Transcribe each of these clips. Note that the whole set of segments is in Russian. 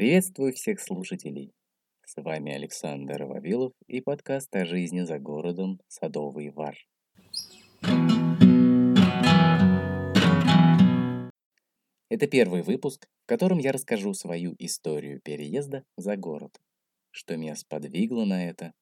Приветствую всех слушателей. С вами Александр Вавилов и подкаст о жизни за городом Садовый Вар. Это первый выпуск, в котором я расскажу свою историю переезда за город, что меня сподвигло на это.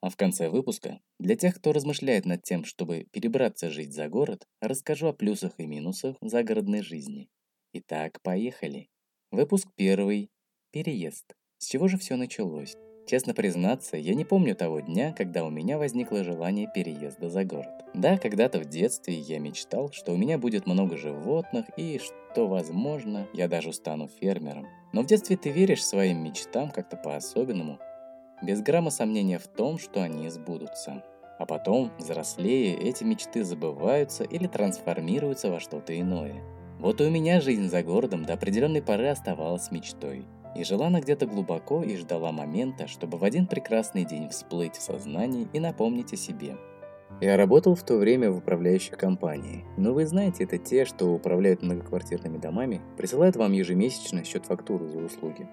А в конце выпуска, для тех, кто размышляет над тем, чтобы перебраться жить за город, расскажу о плюсах и минусах загородной жизни. Итак, поехали. Выпуск первый. Переезд. С чего же все началось? Честно признаться, я не помню того дня, когда у меня возникло желание переезда за город. Да, когда-то в детстве я мечтал, что у меня будет много животных и что, возможно, я даже стану фермером. Но в детстве ты веришь своим мечтам как-то по-особенному, без грамма сомнения в том, что они сбудутся. А потом, взрослее, эти мечты забываются или трансформируются во что-то иное. Вот и у меня жизнь за городом до определенной поры оставалась мечтой – и жила она где-то глубоко и ждала момента, чтобы в один прекрасный день всплыть в сознании и напомнить о себе. Я работал в то время в управляющей компании. Но вы знаете, это те, что управляют многоквартирными домами, присылают вам ежемесячно счет-фактуру за услуги.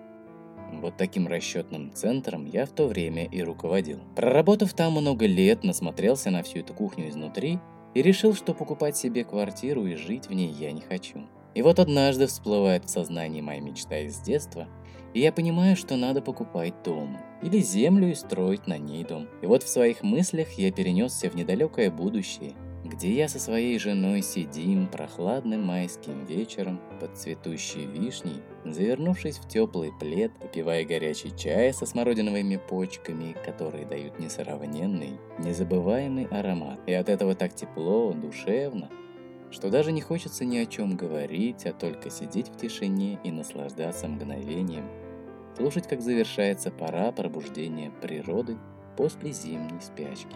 Вот таким расчетным центром я в то время и руководил. Проработав там много лет, насмотрелся на всю эту кухню изнутри и решил, что покупать себе квартиру и жить в ней я не хочу. И вот однажды всплывает в сознании моя мечта из детства – и я понимаю, что надо покупать дом. Или землю и строить на ней дом. И вот в своих мыслях я перенесся в недалекое будущее, где я со своей женой сидим прохладным майским вечером под цветущей вишней, завернувшись в теплый плед, попивая горячий чай со смородиновыми почками, которые дают несравненный, незабываемый аромат. И от этого так тепло, душевно, что даже не хочется ни о чем говорить, а только сидеть в тишине и наслаждаться мгновением, слушать, как завершается пора пробуждения природы после зимней спячки.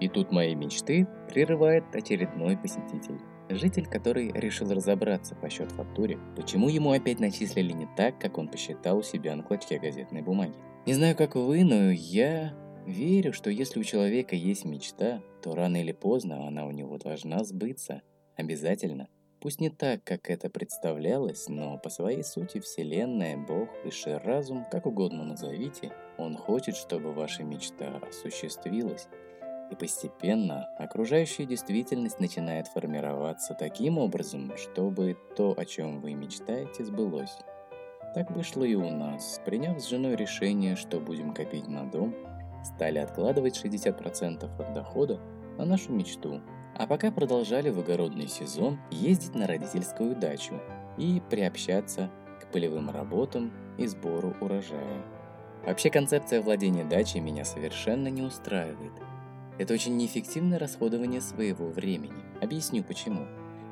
И тут мои мечты прерывает очередной посетитель. Житель, который решил разобраться по счет фактуре, почему ему опять начислили не так, как он посчитал у себя на клочке газетной бумаги. Не знаю, как вы, но я верю, что если у человека есть мечта, то рано или поздно она у него должна сбыться – Обязательно. Пусть не так, как это представлялось, но по своей сути Вселенная, Бог, Высший разум, как угодно назовите, Он хочет, чтобы ваша мечта осуществилась. И постепенно окружающая действительность начинает формироваться таким образом, чтобы то, о чем вы мечтаете, сбылось. Так вышло и у нас. Приняв с женой решение, что будем копить на дом, стали откладывать 60% от дохода на нашу мечту – а пока продолжали в огородный сезон ездить на родительскую дачу и приобщаться к полевым работам и сбору урожая. Вообще концепция владения дачей меня совершенно не устраивает. Это очень неэффективное расходование своего времени. Объясню почему.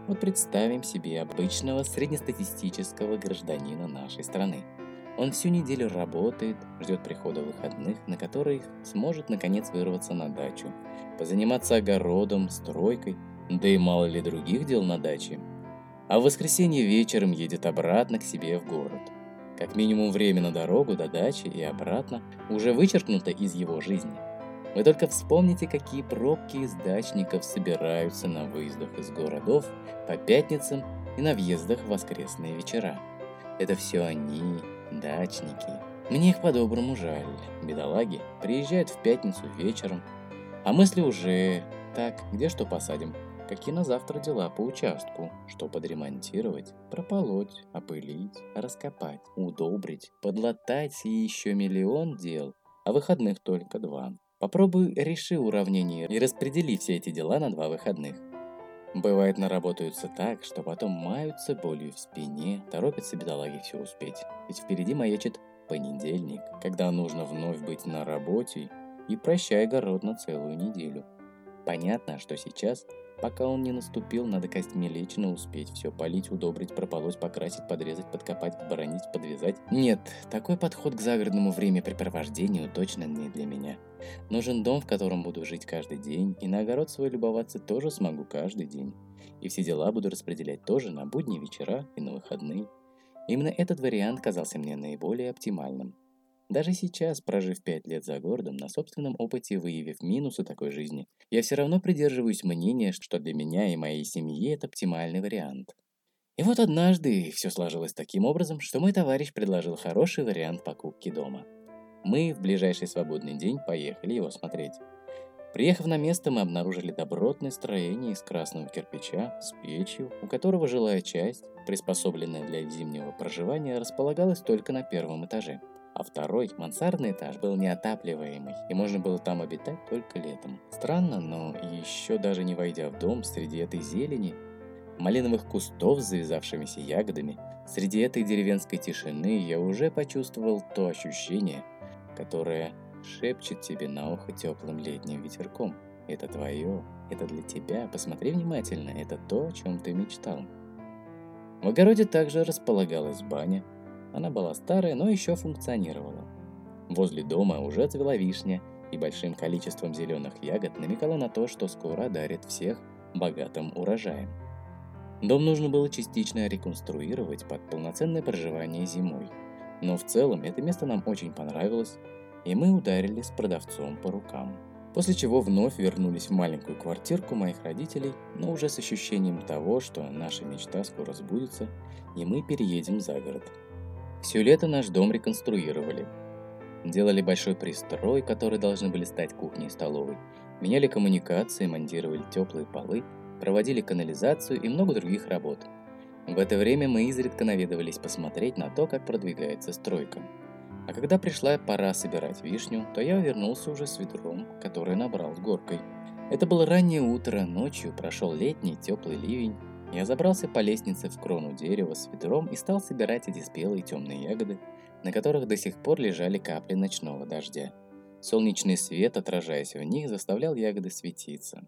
Вот представим себе обычного среднестатистического гражданина нашей страны – он всю неделю работает, ждет прихода выходных, на которые сможет наконец вырваться на дачу, позаниматься огородом, стройкой, да и мало ли других дел на даче. А в воскресенье вечером едет обратно к себе в город. Как минимум время на дорогу до дачи и обратно уже вычеркнуто из его жизни. Вы только вспомните, какие пробки из дачников собираются на выездах из городов по пятницам и на въездах в воскресные вечера. Это все они, Дачники. Мне их по-доброму жаль. Бедолаги приезжают в пятницу вечером, а мысли уже так, где что посадим, какие на завтра дела по участку, что подремонтировать, прополоть, опылить, раскопать, удобрить, подлатать и еще миллион дел, а выходных только два. Попробуй реши уравнение и распредели все эти дела на два выходных. Бывает, наработаются так, что потом маются болью в спине, торопятся бедолаги все успеть. Ведь впереди маячит понедельник, когда нужно вновь быть на работе и прощай огород на целую неделю. Понятно, что сейчас, пока он не наступил, надо костьми лично успеть все полить, удобрить, прополоть, покрасить, подрезать, подкопать, оборонить, подвязать. Нет, такой подход к загородному времяпрепровождению точно не для меня. Нужен дом, в котором буду жить каждый день, и на огород свой любоваться тоже смогу каждый день. И все дела буду распределять тоже на будние вечера и на выходные. Именно этот вариант казался мне наиболее оптимальным. Даже сейчас, прожив пять лет за городом, на собственном опыте выявив минусы такой жизни, я все равно придерживаюсь мнения, что для меня и моей семьи это оптимальный вариант. И вот однажды все сложилось таким образом, что мой товарищ предложил хороший вариант покупки дома. Мы в ближайший свободный день поехали его смотреть. Приехав на место, мы обнаружили добротное строение из красного кирпича с печью, у которого жилая часть, приспособленная для зимнего проживания, располагалась только на первом этаже, а второй, мансардный этаж, был неотапливаемый, и можно было там обитать только летом. Странно, но еще даже не войдя в дом, среди этой зелени, малиновых кустов с завязавшимися ягодами, среди этой деревенской тишины я уже почувствовал то ощущение, которое шепчет тебе на ухо теплым летним ветерком. Это твое, это для тебя, посмотри внимательно, это то, о чем ты мечтал. В огороде также располагалась баня. Она была старая, но еще функционировала. Возле дома уже цвела вишня, и большим количеством зеленых ягод намекала на то, что скоро дарит всех богатым урожаем. Дом нужно было частично реконструировать под полноценное проживание зимой. Но в целом это место нам очень понравилось, и мы ударили с продавцом по рукам. После чего вновь вернулись в маленькую квартирку моих родителей, но уже с ощущением того, что наша мечта скоро сбудется, и мы переедем за город. Все лето наш дом реконструировали. Делали большой пристрой, который должны были стать кухней и столовой. Меняли коммуникации, монтировали теплые полы, проводили канализацию и много других работ. В это время мы изредка наведывались посмотреть на то, как продвигается стройка. А когда пришла пора собирать вишню, то я вернулся уже с ведром, которое набрал с горкой. Это было раннее утро, ночью прошел летний теплый ливень. Я забрался по лестнице в крону дерева с ведром и стал собирать эти спелые темные ягоды, на которых до сих пор лежали капли ночного дождя. Солнечный свет, отражаясь в них, заставлял ягоды светиться.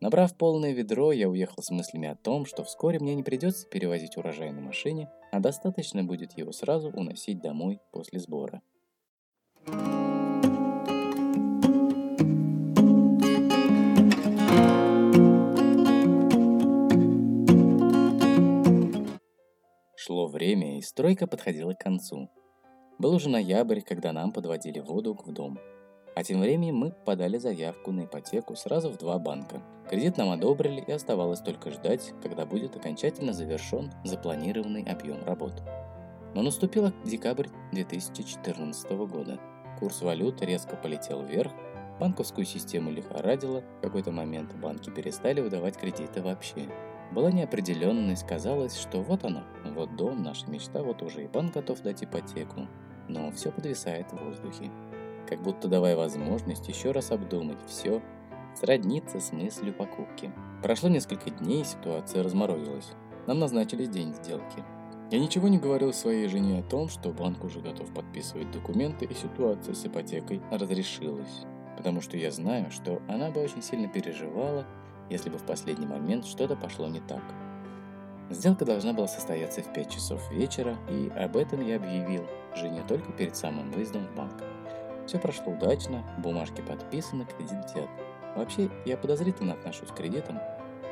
Набрав полное ведро, я уехал с мыслями о том, что вскоре мне не придется перевозить урожай на машине, а достаточно будет его сразу уносить домой после сбора. Шло время, и стройка подходила к концу. Был уже ноябрь, когда нам подводили воду в дом – а тем временем мы подали заявку на ипотеку сразу в два банка. Кредит нам одобрили и оставалось только ждать, когда будет окончательно завершен запланированный объем работ. Но наступил декабрь 2014 года. Курс валют резко полетел вверх, банковскую систему лихорадило, в какой-то момент банки перестали выдавать кредиты вообще. Была неопределенность, казалось, что вот оно, вот дом, наша мечта, вот уже и банк готов дать ипотеку. Но все подвисает в воздухе как будто давая возможность еще раз обдумать все, сродниться с мыслью покупки. Прошло несколько дней, ситуация разморозилась. Нам назначили день сделки. Я ничего не говорил своей жене о том, что банк уже готов подписывать документы и ситуация с ипотекой разрешилась. Потому что я знаю, что она бы очень сильно переживала, если бы в последний момент что-то пошло не так. Сделка должна была состояться в 5 часов вечера, и об этом я объявил жене только перед самым выездом в банк. Все прошло удачно, бумажки подписаны, кредит взят. Вообще, я подозрительно отношусь к кредитам,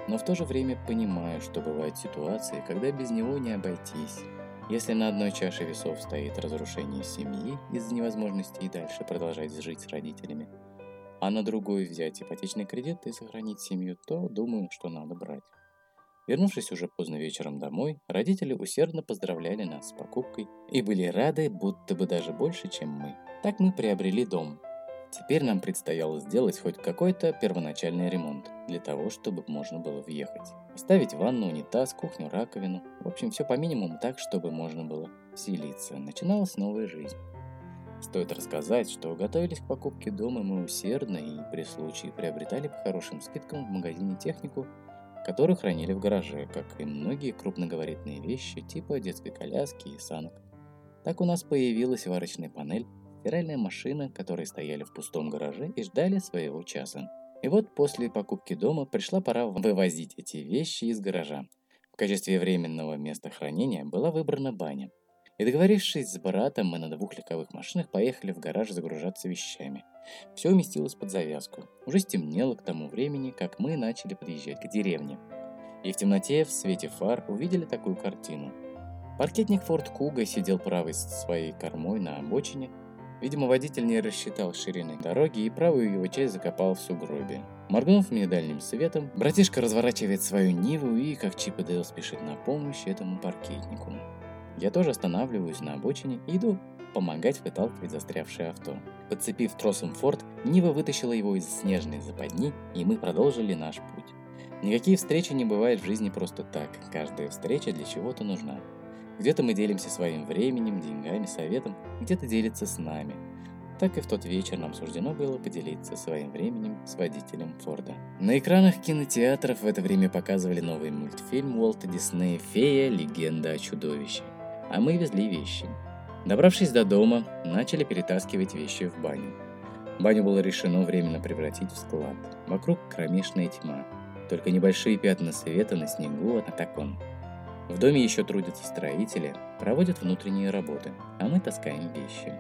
но в то же время понимаю, что бывают ситуации, когда без него не обойтись. Если на одной чаше весов стоит разрушение семьи из-за невозможности и дальше продолжать жить с родителями, а на другой взять ипотечный кредит и сохранить семью, то думаю, что надо брать. Вернувшись уже поздно вечером домой, родители усердно поздравляли нас с покупкой и были рады, будто бы даже больше, чем мы. Так мы приобрели дом. Теперь нам предстояло сделать хоть какой-то первоначальный ремонт, для того, чтобы можно было въехать. Ставить ванну, унитаз, кухню, раковину. В общем, все по минимуму так, чтобы можно было вселиться. Начиналась новая жизнь. Стоит рассказать, что готовились к покупке дома мы усердно и при случае приобретали по хорошим скидкам в магазине технику, которую хранили в гараже, как и многие крупногабаритные вещи типа детской коляски и санок. Так у нас появилась варочная панель, стиральная машина, которые стояли в пустом гараже и ждали своего часа. И вот после покупки дома пришла пора вывозить эти вещи из гаража. В качестве временного места хранения была выбрана баня. И договорившись с братом, мы на двух легковых машинах поехали в гараж загружаться вещами. Все уместилось под завязку. Уже стемнело к тому времени, как мы начали подъезжать к деревне. И в темноте, в свете фар, увидели такую картину. Паркетник Форд Куга сидел правой своей кормой на обочине – Видимо, водитель не рассчитал ширины дороги и правую его часть закопал в сугробе. Моргнув мне дальним светом, братишка разворачивает свою Ниву и, как Чип и Дейл, спешит на помощь этому паркетнику. Я тоже останавливаюсь на обочине и иду помогать выталкивать застрявшее авто. Подцепив тросом форт, Нива вытащила его из снежной западни, и мы продолжили наш путь. Никакие встречи не бывают в жизни просто так, каждая встреча для чего-то нужна. Где-то мы делимся своим временем, деньгами, советом, где-то делится с нами. Так и в тот вечер нам суждено было поделиться своим временем с водителем Форда. На экранах кинотеатров в это время показывали новый мультфильм Уолта Диснея «Фея. Легенда о чудовище». А мы везли вещи. Добравшись до дома, начали перетаскивать вещи в баню. Баню было решено временно превратить в склад. Вокруг кромешная тьма. Только небольшие пятна света на снегу от окон. В доме еще трудятся строители, проводят внутренние работы, а мы таскаем вещи.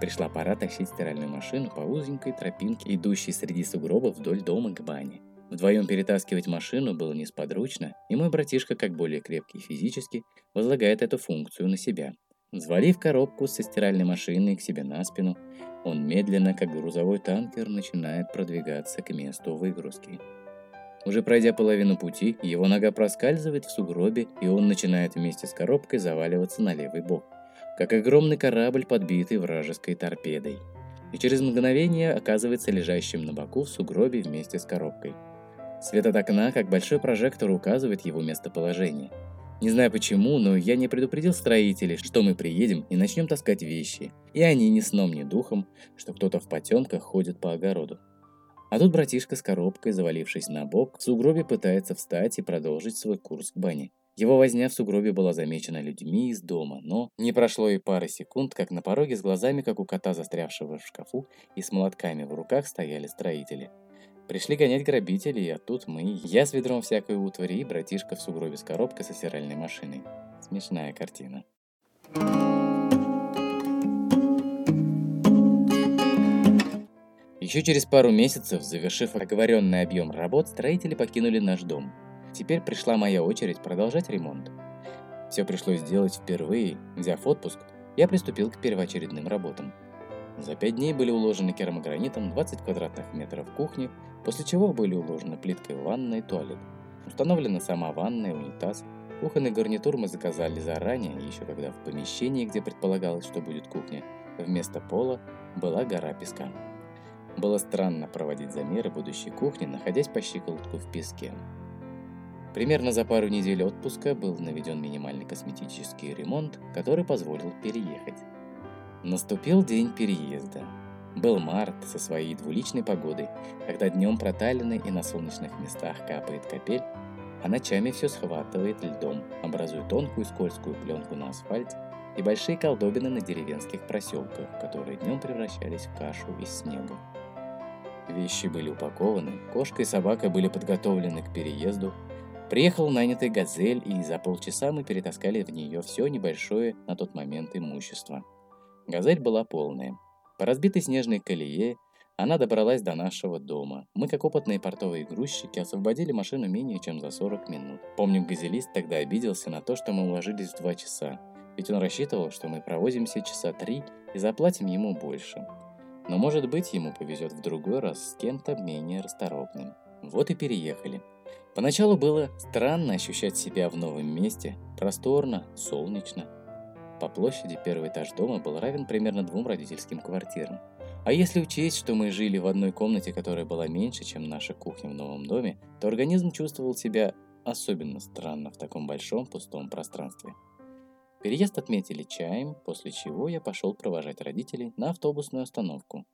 Пришла пора тащить стиральную машину по узенькой тропинке, идущей среди сугробов вдоль дома к бане. Вдвоем перетаскивать машину было несподручно, и мой братишка, как более крепкий физически, возлагает эту функцию на себя. Взвалив коробку со стиральной машиной к себе на спину, он медленно, как грузовой танкер, начинает продвигаться к месту выгрузки. Уже пройдя половину пути, его нога проскальзывает в сугробе, и он начинает вместе с коробкой заваливаться на левый бок, как огромный корабль, подбитый вражеской торпедой. И через мгновение оказывается лежащим на боку в сугробе вместе с коробкой. Свет от окна, как большой прожектор, указывает его местоположение. Не знаю почему, но я не предупредил строителей, что мы приедем и начнем таскать вещи. И они ни сном, ни духом, что кто-то в потемках ходит по огороду. А тут братишка с коробкой, завалившись на бок, в сугробе пытается встать и продолжить свой курс к бане. Его возня в сугробе была замечена людьми из дома, но не прошло и пары секунд, как на пороге с глазами, как у кота, застрявшего в шкафу, и с молотками в руках стояли строители. Пришли гонять грабителей, а тут мы, я с ведром всякой утвари и братишка в сугробе с коробкой со стиральной машиной. Смешная картина. Еще через пару месяцев, завершив оговоренный объем работ, строители покинули наш дом. Теперь пришла моя очередь продолжать ремонт. Все пришлось сделать впервые. Взяв отпуск, я приступил к первоочередным работам. За пять дней были уложены керамогранитом 20 квадратных метров кухни, после чего были уложены плиткой ванна и туалет. Установлена сама ванная, унитаз. Кухонный гарнитур мы заказали заранее, еще когда в помещении, где предполагалось, что будет кухня, вместо пола была гора песка. Было странно проводить замеры будущей кухни, находясь по щиколотку в песке. Примерно за пару недель отпуска был наведен минимальный косметический ремонт, который позволил переехать. Наступил день переезда. Был март со своей двуличной погодой, когда днем проталины и на солнечных местах капает капель, а ночами все схватывает льдом, образуя тонкую скользкую пленку на асфальте и большие колдобины на деревенских проселках, которые днем превращались в кашу из снега. Вещи были упакованы, кошка и собака были подготовлены к переезду. Приехал нанятый газель, и за полчаса мы перетаскали в нее все небольшое на тот момент имущество. Газель была полная. По разбитой снежной колее она добралась до нашего дома. Мы, как опытные портовые грузчики, освободили машину менее чем за 40 минут. Помню, газелист тогда обиделся на то, что мы уложились в 2 часа. Ведь он рассчитывал, что мы проводимся часа 3 и заплатим ему больше. Но может быть ему повезет в другой раз с кем-то менее расторопным. Вот и переехали. Поначалу было странно ощущать себя в новом месте, просторно, солнечно. По площади первый этаж дома был равен примерно двум родительским квартирам. А если учесть, что мы жили в одной комнате, которая была меньше, чем наша кухня в новом доме, то организм чувствовал себя особенно странно в таком большом пустом пространстве. Переезд отметили чаем, после чего я пошел провожать родителей на автобусную остановку.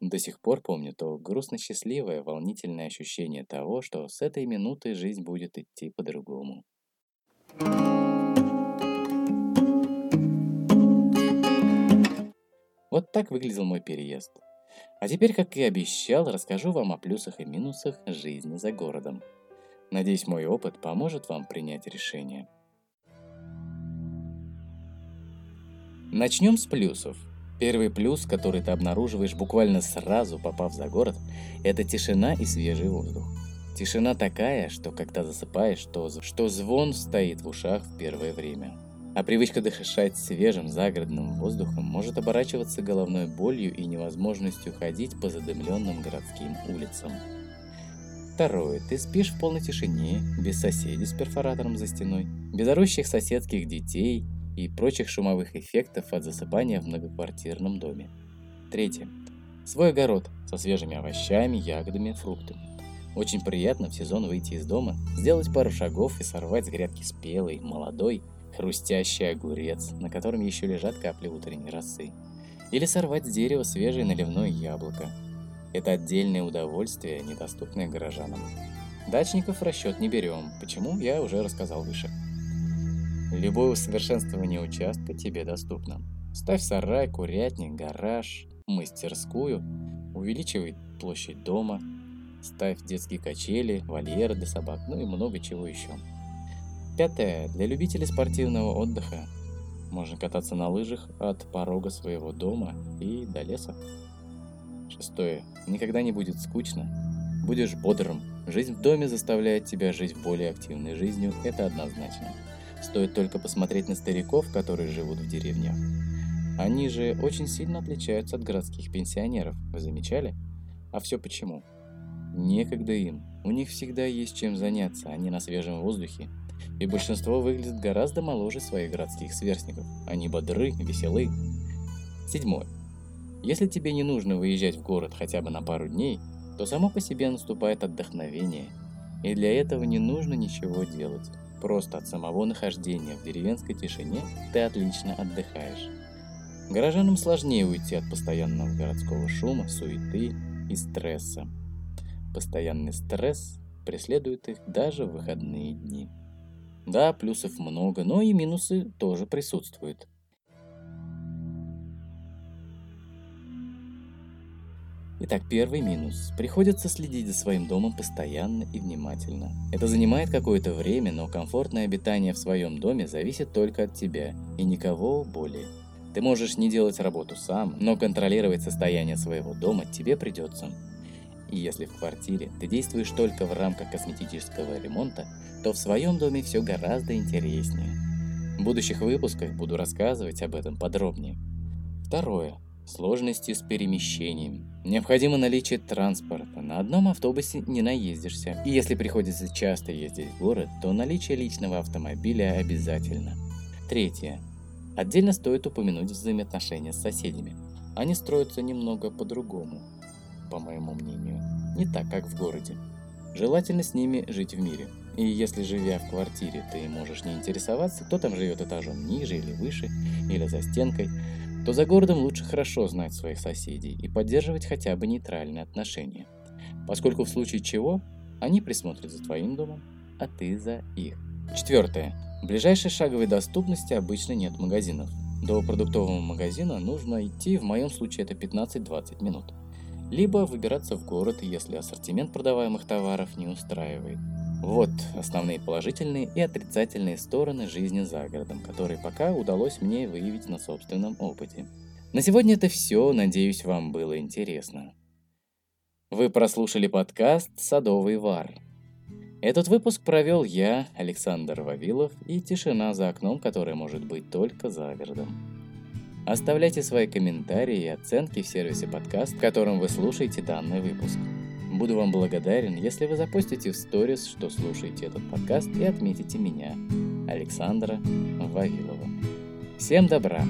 До сих пор помню то грустно-счастливое, волнительное ощущение того, что с этой минуты жизнь будет идти по-другому. Вот так выглядел мой переезд. А теперь, как и обещал, расскажу вам о плюсах и минусах жизни за городом. Надеюсь, мой опыт поможет вам принять решение – Начнем с плюсов. Первый плюс, который ты обнаруживаешь буквально сразу, попав за город, это тишина и свежий воздух. Тишина такая, что когда засыпаешь, то, что звон стоит в ушах в первое время. А привычка дышать свежим загородным воздухом может оборачиваться головной болью и невозможностью ходить по задымленным городским улицам. Второе. Ты спишь в полной тишине, без соседей с перфоратором за стеной, без орущих соседских детей и прочих шумовых эффектов от засыпания в многоквартирном доме. Третье. Свой огород со свежими овощами, ягодами, фруктами. Очень приятно в сезон выйти из дома, сделать пару шагов и сорвать с грядки спелый, молодой, хрустящий огурец, на котором еще лежат капли утренней росы. Или сорвать с дерева свежее наливное яблоко, это отдельное удовольствие, недоступное горожанам. Дачников в расчет не берем, почему я уже рассказал выше. Любое усовершенствование участка тебе доступно. Ставь сарай, курятник, гараж, мастерскую, увеличивай площадь дома, ставь детские качели, вольеры для собак, ну и много чего еще. Пятое. Для любителей спортивного отдыха можно кататься на лыжах от порога своего дома и до леса. Шестое. Никогда не будет скучно. Будешь бодрым. Жизнь в доме заставляет тебя жить более активной жизнью, это однозначно. Стоит только посмотреть на стариков, которые живут в деревнях. Они же очень сильно отличаются от городских пенсионеров, вы замечали? А все почему? Некогда им. У них всегда есть чем заняться, они на свежем воздухе. И большинство выглядит гораздо моложе своих городских сверстников. Они бодры, веселы. Седьмое. Если тебе не нужно выезжать в город хотя бы на пару дней, то само по себе наступает отдохновение. И для этого не нужно ничего делать. Просто от самого нахождения в деревенской тишине ты отлично отдыхаешь. Горожанам сложнее уйти от постоянного городского шума, суеты и стресса. Постоянный стресс преследует их даже в выходные дни. Да, плюсов много, но и минусы тоже присутствуют – Итак, первый минус. Приходится следить за своим домом постоянно и внимательно. Это занимает какое-то время, но комфортное обитание в своем доме зависит только от тебя и никого более. Ты можешь не делать работу сам, но контролировать состояние своего дома тебе придется. И если в квартире ты действуешь только в рамках косметического ремонта, то в своем доме все гораздо интереснее. В будущих выпусках буду рассказывать об этом подробнее. Второе. Сложности с перемещением. Необходимо наличие транспорта. На одном автобусе не наездишься. И если приходится часто ездить в город, то наличие личного автомобиля обязательно. Третье. Отдельно стоит упомянуть взаимоотношения с соседями. Они строятся немного по-другому, по моему мнению. Не так, как в городе. Желательно с ними жить в мире. И если, живя в квартире, ты можешь не интересоваться, кто там живет этажом ниже или выше, или за стенкой, то за городом лучше хорошо знать своих соседей и поддерживать хотя бы нейтральные отношения, поскольку в случае чего они присмотрят за твоим домом, а ты за их. Четвертое. В ближайшей шаговой доступности обычно нет магазинов. До продуктового магазина нужно идти, в моем случае это 15-20 минут. Либо выбираться в город, если ассортимент продаваемых товаров не устраивает. Вот основные положительные и отрицательные стороны жизни за городом, которые пока удалось мне выявить на собственном опыте. На сегодня это все, надеюсь, вам было интересно. Вы прослушали подкаст «Садовый вар». Этот выпуск провел я, Александр Вавилов, и тишина за окном, которая может быть только за городом. Оставляйте свои комментарии и оценки в сервисе подкаст, в котором вы слушаете данный выпуск. Буду вам благодарен, если вы запустите в сторис, что слушаете этот подкаст и отметите меня, Александра Вавилова. Всем добра!